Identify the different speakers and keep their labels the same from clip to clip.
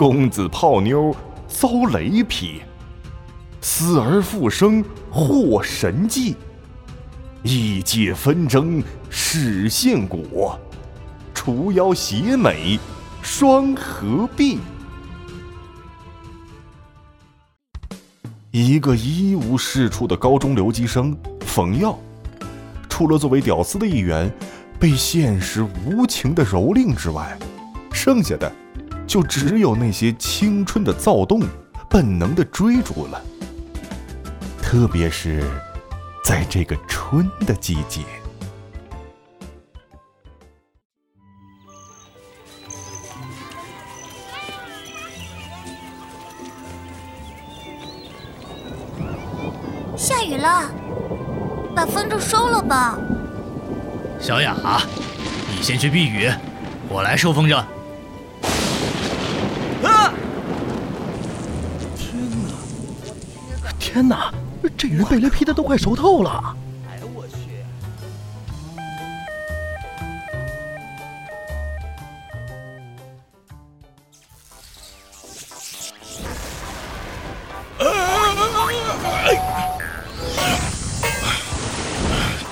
Speaker 1: 公子泡妞遭雷劈，死而复生获神迹，异界纷争始现果，除妖邪美双合璧。一个一无是处的高中留级生冯耀，除了作为屌丝的一员被现实无情的蹂躏之外，剩下的就只有那些青春的躁动、本能的追逐了。特别是在这个春的季节。
Speaker 2: 下雨了，把风筝收了吧。
Speaker 3: 小雅，你先去避雨，我来收风筝。
Speaker 4: 天哪！这人被雷劈的都快熟透了。哎呦我去！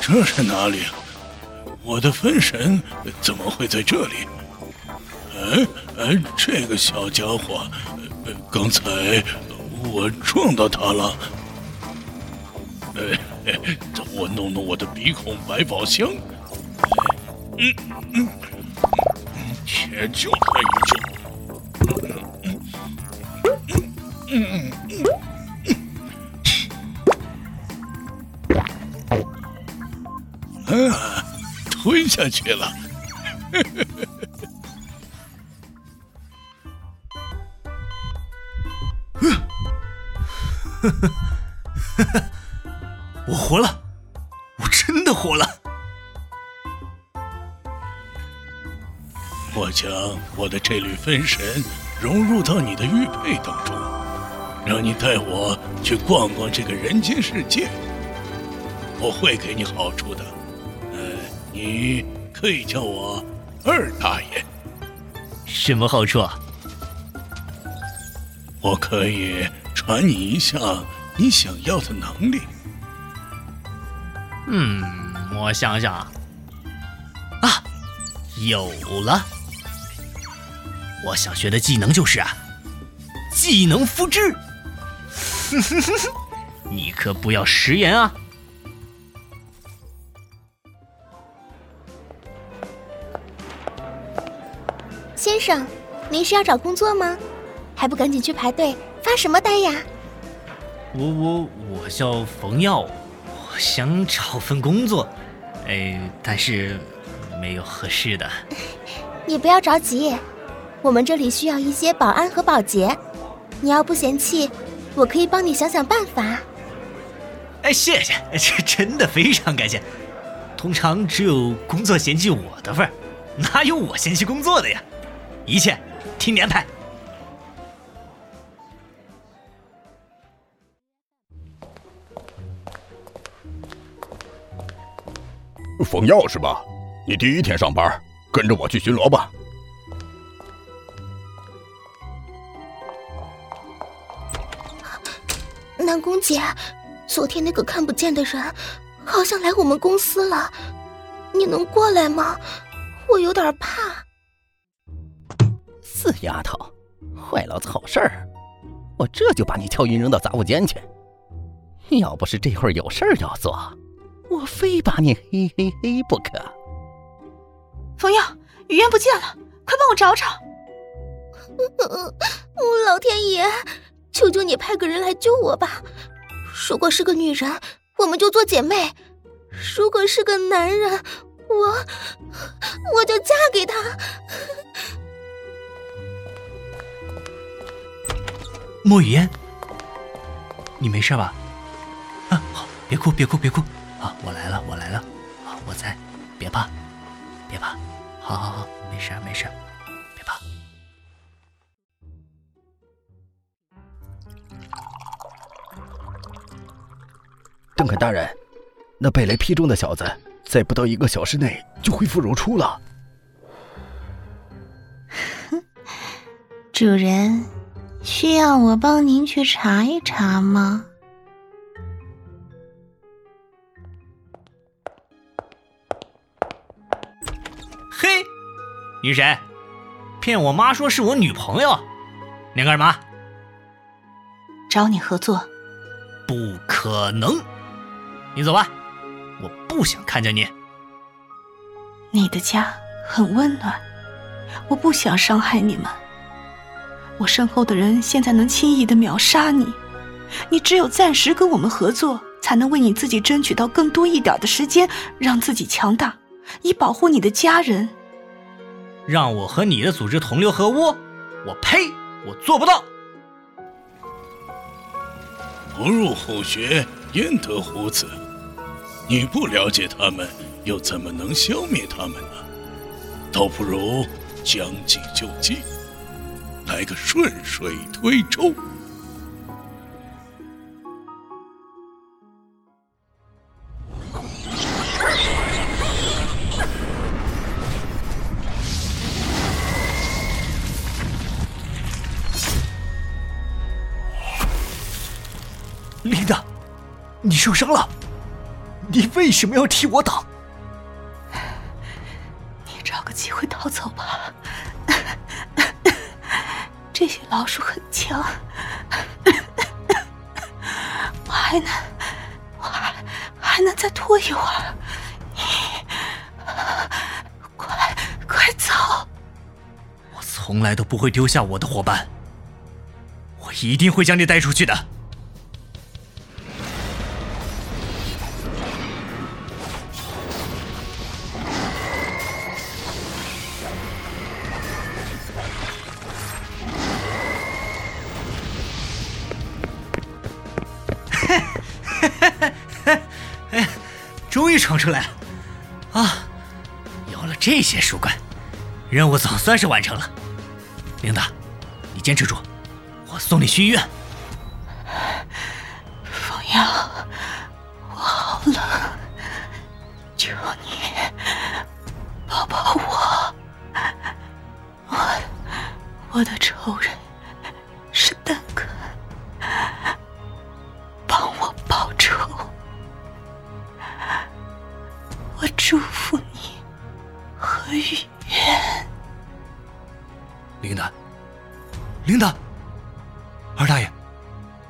Speaker 5: 这是哪里？我的分神怎么会在这里？哎哎，这个小家伙，刚才我撞到他了。哎，等我弄弄我的鼻孔百宝箱。嗯嗯，且救他一救。嗯嗯嗯。啊，吞下去了。
Speaker 3: 呵 我活了，我真的活了。
Speaker 5: 我将我的这缕分神融入到你的玉佩当中，让你带我去逛逛这个人间世界。我会给你好处的。呃你可以叫我二大爷。
Speaker 3: 什么好处啊？
Speaker 5: 我可以传你一下你想要的能力。
Speaker 3: 嗯，我想想。啊，有了！我想学的技能就是啊，技能复制。你可不要食言啊！
Speaker 2: 先生，您是要找工作吗？还不赶紧去排队，发什么呆呀？
Speaker 3: 我我我叫冯耀，我想找份工作，哎，但是没有合适的。
Speaker 2: 你不要着急，我们这里需要一些保安和保洁，你要不嫌弃，我可以帮你想想办法。
Speaker 3: 哎，谢谢，这真的非常感谢。通常只有工作嫌弃我的份儿，哪有我嫌弃工作的呀？一切听你安排。
Speaker 6: 冯耀是吧？你第一天上班，跟着我去巡逻吧。
Speaker 2: 南宫姐，昨天那个看不见的人，好像来我们公司了，你能过来吗？我有点怕。
Speaker 4: 死丫头，坏老子好事儿！我这就把你敲晕扔到杂物间去。要不是这会儿有事儿要做，我非把你嘿嘿嘿不可。
Speaker 7: 冯耀，雨烟不见了，快帮我找找！
Speaker 2: 老天爷，求求你派个人来救我吧！如果是个女人，我们就做姐妹；如果是个男人，我我就嫁给他。
Speaker 3: 莫雨嫣，你没事吧？啊，好，别哭，别哭，别哭。啊，我来了，我来了。啊，我在，别怕，别怕。好好好，没事没事，别怕。
Speaker 4: 邓肯大人，那被雷劈中的小子，在不到一个小时内就恢复如初了。
Speaker 7: 主人，需要我帮您去查一查吗？
Speaker 3: 你谁？骗我妈说是我女朋友，你干什么？
Speaker 7: 找你合作。
Speaker 3: 不可能，你走吧，我不想看见你。
Speaker 7: 你的家很温暖，我不想伤害你们。我身后的人现在能轻易的秒杀你，你只有暂时跟我们合作，才能为你自己争取到更多一点的时间，让自己强大，以保护你的家人。
Speaker 3: 让我和你的组织同流合污？我呸！我做不到。
Speaker 5: 不入虎穴，焉得虎子？你不了解他们，又怎么能消灭他们呢？倒不如将计就计，来个顺水推舟。
Speaker 3: 琳达，你受伤了，你为什么要替我挡？
Speaker 7: 你找个机会逃走吧。这些老鼠很强，我还能，我还还能再拖一会儿。你快快走！
Speaker 3: 我从来都不会丢下我的伙伴，我一定会将你带出去的。闯出来了！啊，有了这些树冠，任务总算是完成了。琳达，你坚持住，我送你去医院。
Speaker 7: 冯耀，我好冷，求你抱抱我。我我的仇人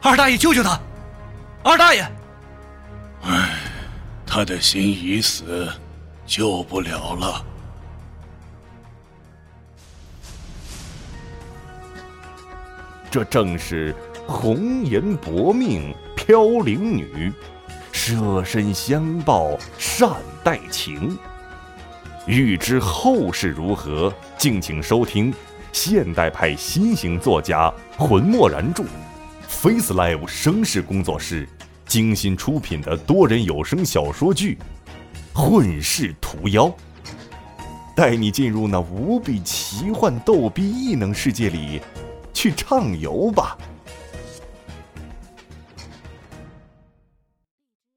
Speaker 3: 二大爷，救救他！二大爷，
Speaker 5: 唉，他的心已死，救不了了。
Speaker 1: 这正是红颜薄命飘零女，舍身相报善待情。欲知后事如何，敬请收听现代派新型作家魂墨然著，Face Live 声势工作室精心出品的多人有声小说剧《混世屠妖》，带你进入那无比奇幻逗逼异能世界里去畅游吧。